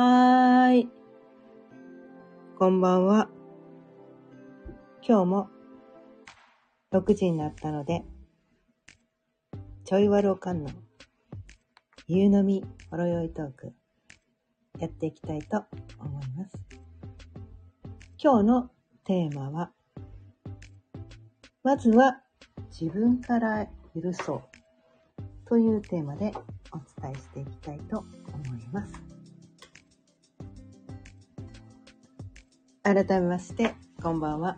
はーい。こんばんは。今日も6時になったので、ちょいわるおかんの夕飲みほろよいトークやっていきたいと思います。今日のテーマは、まずは自分から許そうというテーマでお伝えしていきたいと思います。改めまして、こんばんは。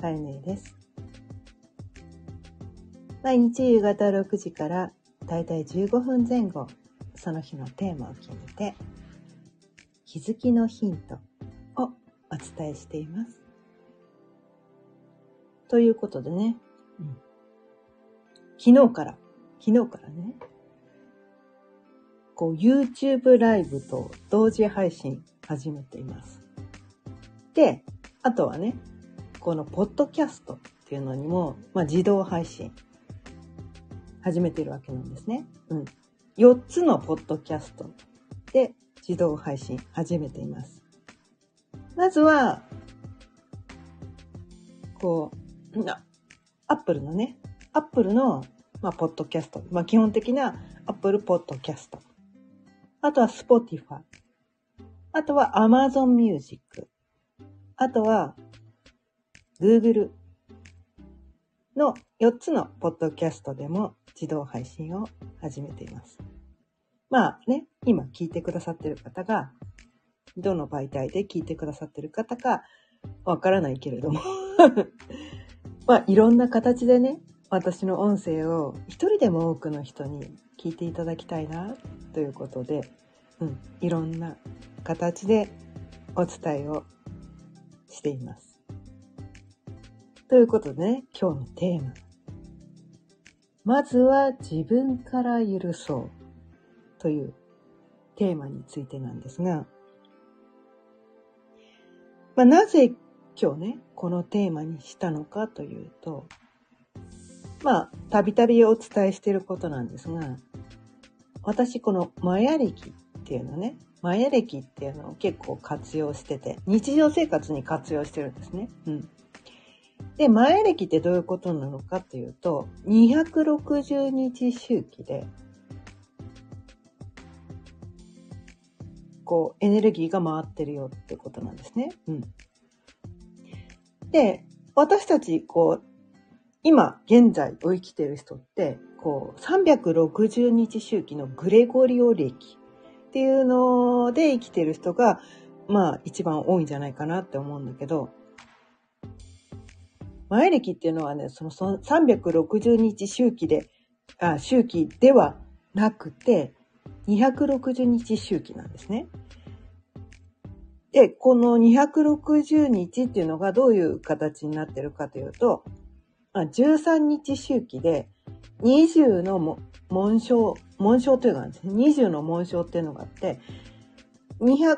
かゆねです。毎日夕方6時からだいたい15分前後、その日のテーマを決めて、気づきのヒントをお伝えしています。ということでね、うん昨日から、昨日からね、こう YouTube ライブと同時配信始めています。で、あとはね、このポッドキャストっていうのにも、まあ、自動配信始めてるわけなんですね。うん。4つのポッドキャストで自動配信始めています。まずは、こう、な、アップルのね、アップルの、まあ、ポッドキャスト。まあ、基本的なアップルポッドキャスト。あとは Spotify。あとは Amazon Music。あとは Google の4つのポッドキャストでも自動配信を始めています。まあね、今聞いてくださってる方が、どの媒体で聞いてくださってる方かわからないけれども、まあいろんな形でね、私の音声を一人でも多くの人に聞いていただきたいなということで、うん、いろんな形でお伝えをしています。ということでね、今日のテーマ。まずは自分から許そうというテーマについてなんですが、まあ、なぜ今日ね、このテーマにしたのかというと、まあ、たびたびお伝えしていることなんですが、私このマヤ歴っていうのね、マヤ歴っていうのを結構活用してて、日常生活に活用してるんですね。うん。で、マヤ歴ってどういうことなのかっていうと、260日周期で、こう、エネルギーが回ってるよってことなんですね。うん。で、私たち、こう、今、現在を生きてる人って、こう、360日周期のグレゴリオ歴っていうので生きてる人が、まあ、一番多いんじゃないかなって思うんだけど、前歴っていうのはね、その360日周期で、あ、周期ではなくて、260日周期なんですね。で、この260日っていうのがどういう形になってるかというと、13日周期で20のも紋章、紋章というのがあるんです。20の紋章っていうのがあって、200、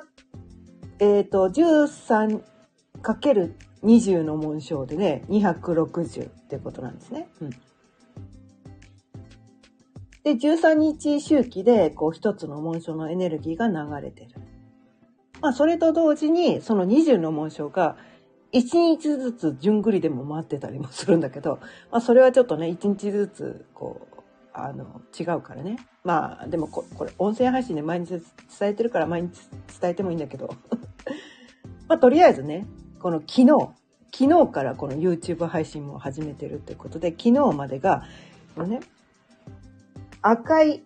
えっ、と、13かける20の紋章でね、260ってことなんですね。うん。で、13日周期で、こう、一つの紋章のエネルギーが流れてる。まあ、それと同時に、その20の紋章が、1日ずつ順繰りでも回ってたりもするんだけど、まあ、それはちょっとね、1日ずつ、こう、あの、違うからね。まあ、でもこ、これ、音声配信で毎日伝えてるから毎日伝えてもいいんだけど。まあ、とりあえずね、この昨日、昨日からこの YouTube 配信も始めてるってことで、昨日までが、このね、赤い、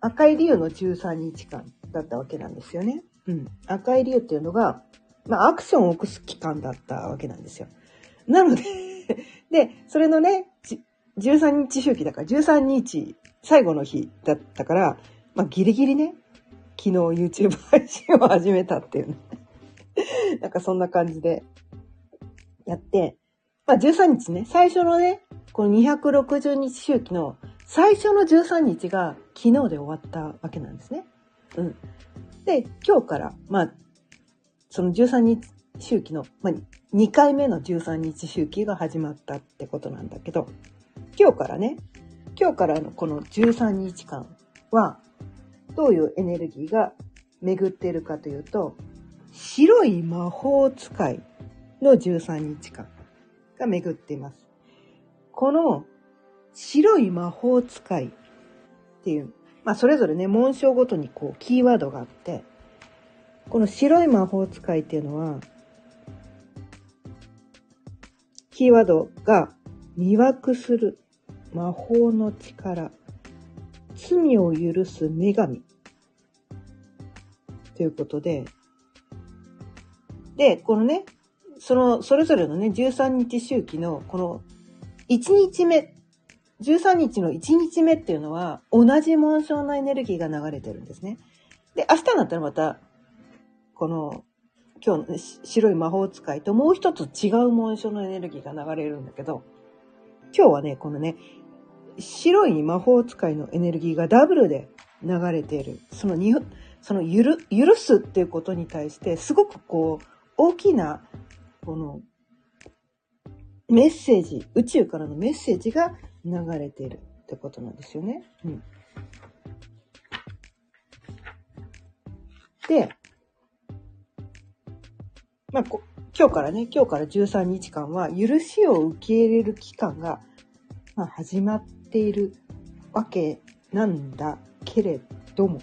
赤い竜の13日間だったわけなんですよね。うん。赤い竜っていうのが、まあ、アクションを起こす期間だったわけなんですよ。なので で、それのね、13日周期だから、13日、最後の日だったから、まあ、ギリギリね、昨日 YouTube 配信を始めたっていうね。なんかそんな感じでやって、まあ13日ね、最初のね、この260日周期の最初の13日が昨日で終わったわけなんですね。うん。で、今日から、まあ、その13日周期の、まあ、2回目の13日周期が始まったってことなんだけど、今日からね、今日からのこの13日間は、どういうエネルギーが巡っているかというと、白い魔法使いの13日間が巡っています。この白い魔法使いっていう、まあそれぞれね、紋章ごとにこうキーワードがあって、この白い魔法使いっていうのは、キーワードが魅惑する魔法の力、罪を許す女神ということで、で、このね、その、それぞれのね、13日周期の、この、1日目、13日の1日目っていうのは、同じ紋章のエネルギーが流れてるんですね。で、明日になったらまた、この、今日の白い魔法使いともう一つ違う紋章のエネルギーが流れるんだけど、今日はね、このね、白い魔法使いのエネルギーがダブルで流れている。そのに、そのゆる、許すっていうことに対して、すごくこう、大きな、この、メッセージ、宇宙からのメッセージが流れているってことなんですよね。うん。で、まあ、今日からね、今日から13日間は、許しを受け入れる期間が、まあ、始まっているわけなんだけれども、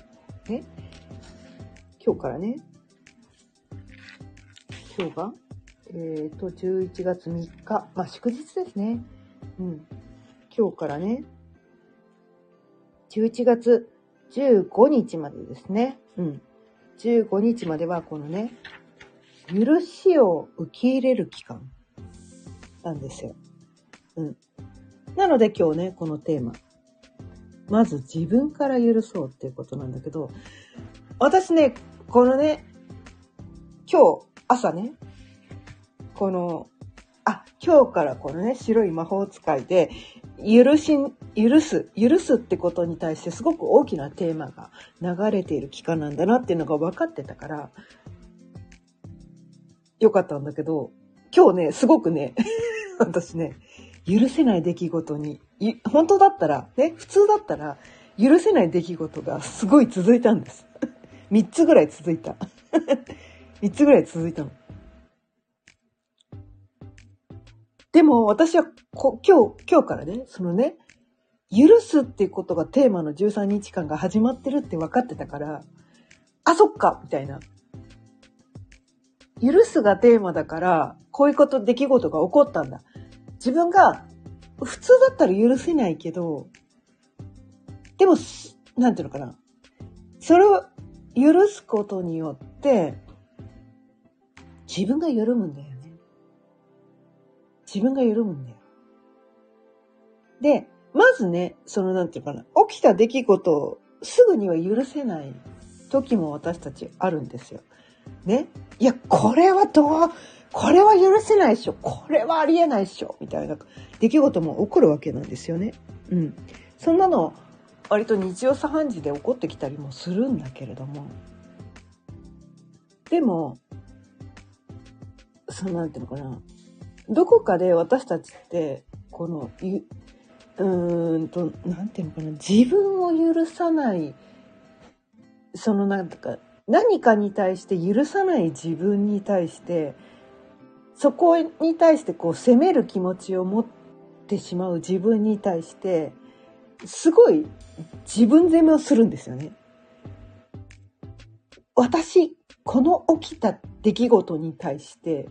ね。今日からね、今日が、えっ、ー、と、11月3日、まあ、祝日ですね。うん。今日からね、11月15日までですね。うん。15日まではこのね、許しを受け入れる期間なんですよ。うん。なので今日ね、このテーマ。まず自分から許そうっていうことなんだけど、私ね、このね、今日朝ね、この、あ、今日からこのね、白い魔法使いで、許し、許す、許すってことに対してすごく大きなテーマが流れている期間なんだなっていうのが分かってたから、よかったんだけど、今日ね、すごくね、私ね、許せない出来事に、本当だったら、ね、普通だったら、許せない出来事がすごい続いたんです。3つぐらい続いた。3つぐらい続いたの。でも私はこ今日、今日からね、そのね、許すっていうことがテーマの13日間が始まってるって分かってたから、あ、そっかみたいな。許すがテーマだから、こういうこと、出来事が起こったんだ。自分が、普通だったら許せないけど、でも、なんていうのかな。それを許すことによって、自分が緩むんだよね。自分が緩むんだよ。で、まずね、そのなんていうかな、起きた出来事をすぐには許せない時も私たちあるんですよ。ね。いや、これはどう、これは許せないっしょ。これはありえないっしょ。みたいな出来事も起こるわけなんですよね。うん。そんなの、割と日常茶飯事で起こってきたりもするんだけれども。でも、そうなんていうのかな。どこかで私たちって、この、うーんと、なんていうのかな。自分を許さない、そのなんか、何かに対して許さない自分に対して、そこに対してこう責める気持ちを持ってしまう自分に対して、すごい自分責めをするんですよね。私、この起きた出来事に対して、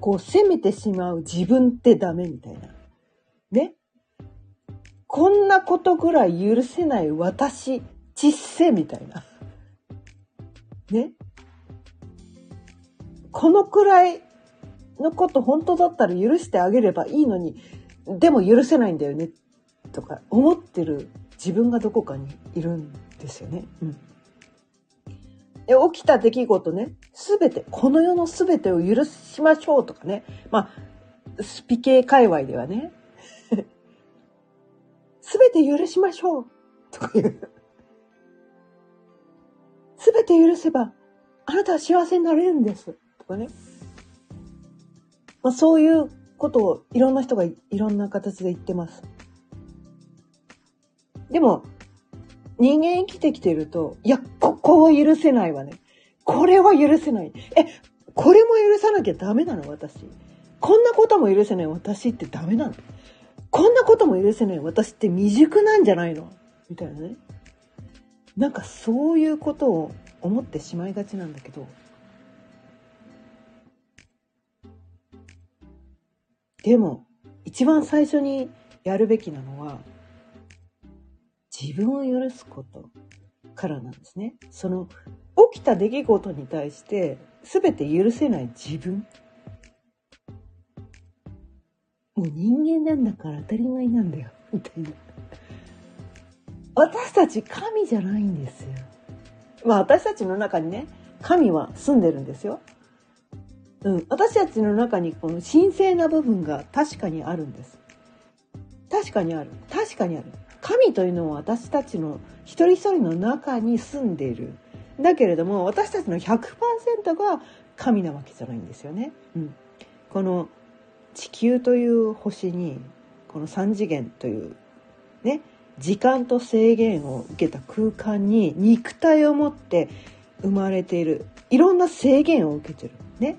こう責めてしまう自分ってダメみたいな。ね。こんなことぐらい許せない私、ちっせみたいな。ね。このくらいのこと本当だったら許してあげればいいのに、でも許せないんだよね、とか思ってる自分がどこかにいるんですよね。うん。で、起きた出来事ね、すべて、この世のすべてを許しましょうとかね。まあ、スピ系界隈ではね、すべて許しましょうとか言う。すべて許せば、あなたは幸せになれるんです。とかね。まあ、そういうことをいろんな人がいろんな形で言ってます。でも、人間生きてきてると、いや、ここは許せないわね。これは許せない。え、これも許さなきゃダメなの、私。こんなことも許せない私ってダメなの？こんなことも許せない私って未熟なんじゃないの？みたいなね。なんかそういうことを思ってしまいがちなんだけど。でも、一番最初にやるべきなのは、自分を許すことからなんですね。その起きた出来事に対して全て許せない自分。もう人間なんだから当たり前なんだよ、みたいな。私たち神じゃないんですよ。まあ私たちの中にね、神は住んでるんですよ。うん。私たちの中にこの神聖な部分が確かにあるんです。確かにある。確かにある。神というのは私たちの一人一人の中に住んでいる。だけれども私たちの100%が神なわけじゃないんですよね。うん、この地球という星にこの3次元というね時間と制限を受けた空間に肉体を持って生まれている。いろんな制限を受けてる。ね。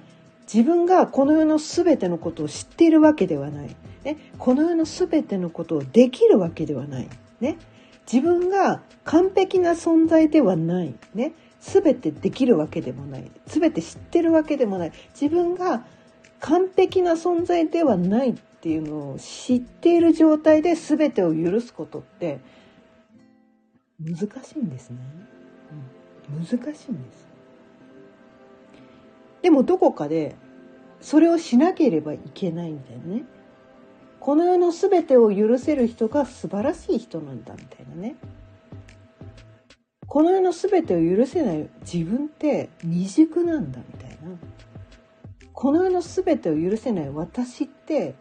自分がこの世の全てのことを知っているわけではない、ね、この世の全てのことをできるわけではない、ね、自分が完璧な存在ではない、ね、全てできるわけでもない。全て知ってるわけでもない。自分が完璧な存在ではない。っていうのを知っている状態で全てを許すことって難しいんですね、うん、難しいんです。でもどこかでそれをしなければいけないみたいなね。この世の全てを許せる人が素晴らしい人なんだみたいなね。この世の全てを許せない自分って未熟なんだみたいな。この世の全てを許せない私って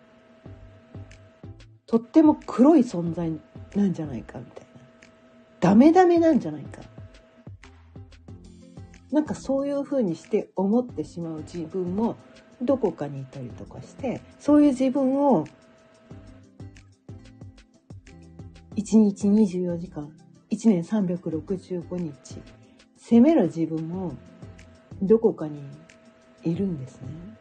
とっても黒い存在なんじゃないかみたいなダメダメなんじゃないかなんかそういうふうにして思ってしまう自分もどこかにいたりとかしてそういう自分を1日24時間1年365日責める自分もどこかにいるんですね。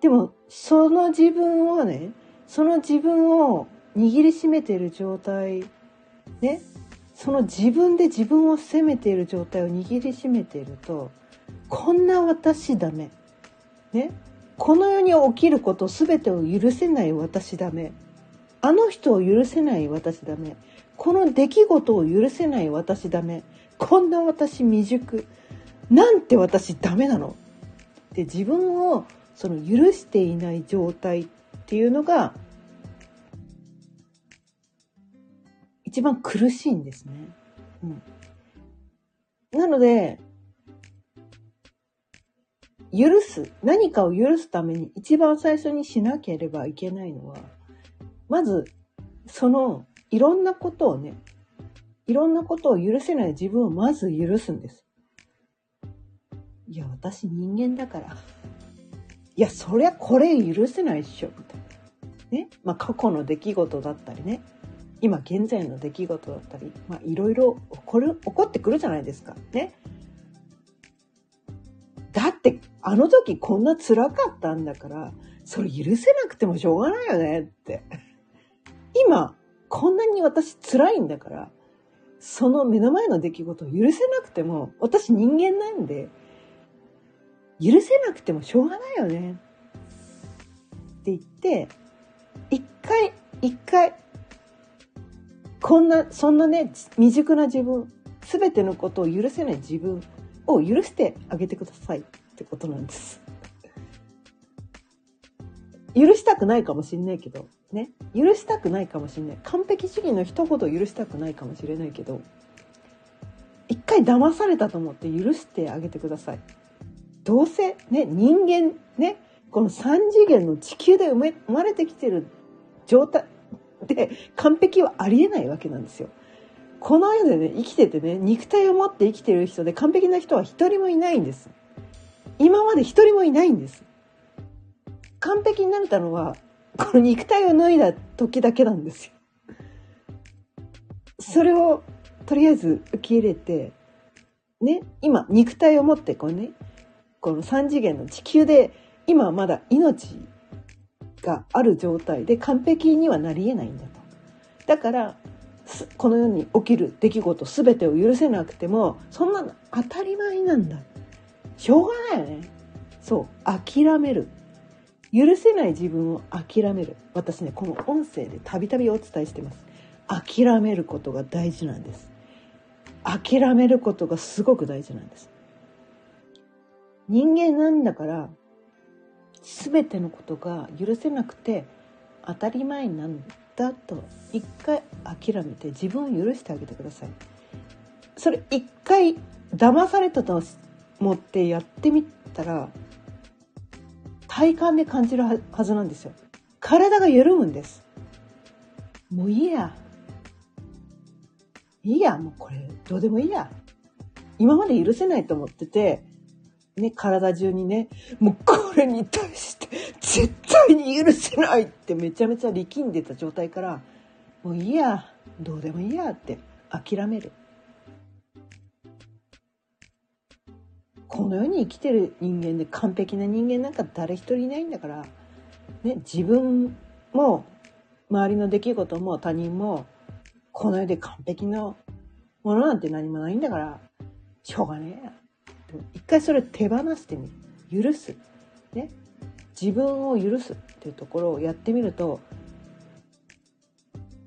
でもその自分をねその自分を握りしめている状態ねその自分で自分を責めている状態を握りしめているとこんな私ダメねこの世に起きること全てを許せない私ダメ。あの人を許せない私ダメ。この出来事を許せない私ダメ。こんな私未熟。なんて私ダメなの？で自分をその許していない状態っていうのが一番苦しいんですね。うん、なので許す、何かを許すために一番最初にしなければいけないのは、まず、その、いろんなことをね、いろんなことを許せない自分をまず許すんです。いや、私人間だから。いや、そりゃこれ許せないっしょ、みたいな。ね？まあ、過去の出来事だったりね。今現在の出来事だったり、まあ、いろいろ起こる、起こってくるじゃないですか。ね？だってあの時こんな辛かったんだからそれ許せなくてもしょうがないよねって今こんなに私辛いんだからその目の前の出来事を許せなくても私人間なんで許せなくてもしょうがないよねって言って一回一回こんなそんなね未熟な自分全てのことを許せない自分を許してあげてくださいってことなんです。許したくないかもしんないけど、ね。許したくないかもしんない。完璧主義の人ほど許したくないかもしれないけど、一回騙されたと思って許してあげてください。どうせ、ね、人間、ね、この三次元の地球で生まれてきてる状態で完璧はありえないわけなんですよ。この世でね、生きててね、肉体を持って生きてる人で完璧な人は一人もいないんです。今まで一人もいないんです。完完璧になれたのは、この肉体を脱いだ時だけなんですよ。それをとりあえず受け入れて、ね、今、肉体を持ってこうね、この三次元の地球で、今はまだ命がある状態で完璧にはなり得ないんだと。だから、この世に起きる出来事全てを許せなくても、そんなの当たり前なんだ。しょうがないよね。そう、諦める。許せない自分を諦める。私ね、この音声でたびたびお伝えしてます。諦めることが大事なんです。諦めることがすごく大事なんです。人間なんだから、全てのことが許せなくて当たり前なんだと一回諦めて自分を許してあげてください。それ一回騙されたと思ってやってみたら体感で感じるはずなんですよ。体が緩むんです。もういいや。いいや、もうこれどうでもいいや。今まで許せないと思ってて、ね、体中にね、もうこれに対して絶対に許せないってめちゃめちゃ力んでた状態から、もういいや、どうでもいいやって諦める。この世に生きてる人間で完璧な人間なんか誰一人いないんだから、ね、自分も周りの出来事も他人もこの世で完璧なものなんて何もないんだからしょうがねえや一回それ手放してみる許す、ね、自分を許すっていうところをやってみると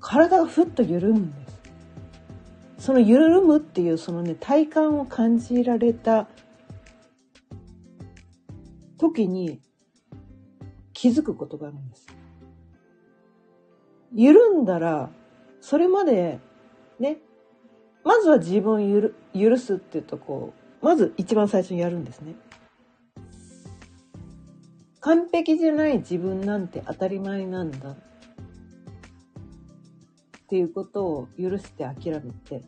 体がふっと緩むんです。その緩むっていうそのね体感を感じられた時に気づくことがあるんです。緩んだら、それまで、ね、まずは自分を許すっていうとこう、まず一番最初にやるんですね。完璧じゃない自分なんて当たり前なんだ。っていうことを許して諦めて、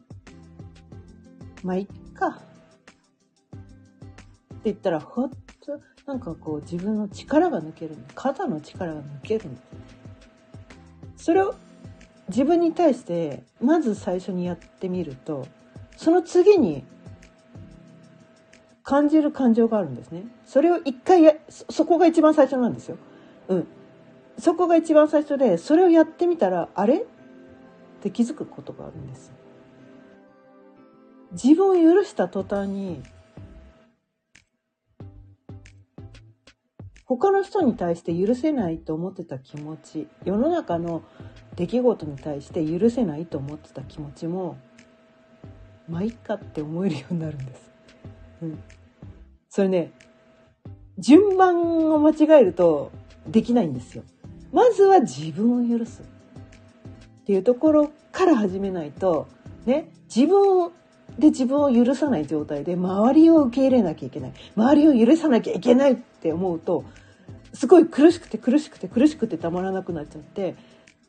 まあ、いっか。って言ったら、ほっとなんかこう自分の力が抜ける肩の力が抜けるんですそれを自分に対してまず最初にやってみるとその次に感じる感情があるんですね。それを一回やそこが一番最初なんですよ。うん。そこが一番最初でそれをやってみたらあれ？って気づくことがあるんです。自分を許した途端に他の人に対して許せないと思ってた気持ち世の中の出来事に対して許せないと思ってた気持ちもまあいっかって思えるようになるんです。うん、それね順番を間違えるとできないんですよ。まずは自分を許すっていうところから始めないとね自分で自分を許さない状態で周りを受け入れなきゃいけない周りを許さなきゃいけないって思うとすごい苦しくて苦しくて苦しくてたまらなくなっちゃって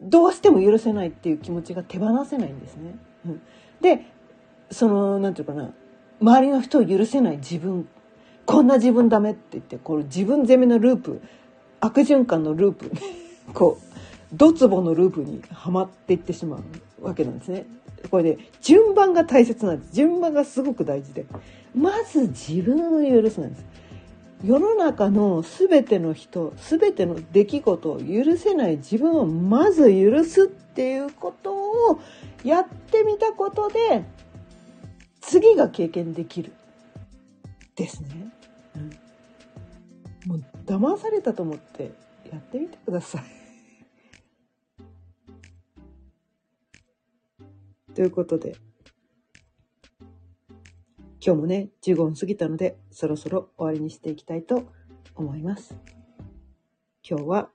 どうしても許せないっていう気持ちが手放せないんですね。うん、でその何て言うかな周りの人を許せない自分こんな自分ダメって言ってこれ自分攻めのループ悪循環のループ こうドツボのループにはまっていってしまうわけなんですね。これで、ね、順番が大切なんです。順番がすごく大事で。まず自分を許すなんです。世の中の全ての人、全ての出来事を許せない自分をまず許すっていうことをやってみたことで、次が経験できる。ですね。もう騙されたと思ってやってみてください。ということで、今日もね、15分過ぎたので、そろそろ終わりにしていきたいと思います。今日は、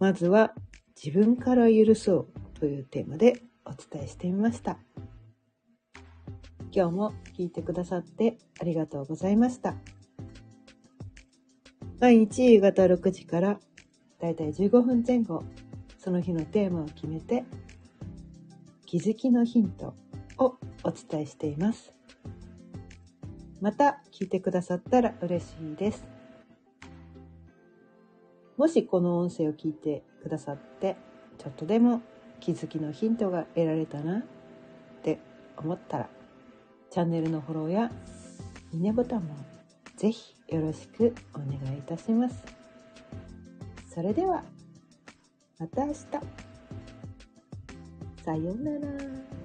まずは自分から許そうというテーマでお伝えしてみました。今日も聞いてくださってありがとうございました。毎日夕方6時からだいたい15分前後、その日のテーマを決めて、気づきのヒントをお伝えしています。また聞いてくださったら嬉しいです。もしこの音声を聞いてくださって、ちょっとでも気づきのヒントが得られたなって思ったら、チャンネルのフォローやいいねボタンもぜひよろしくお願いいたします。それでは、また明日。さようなら。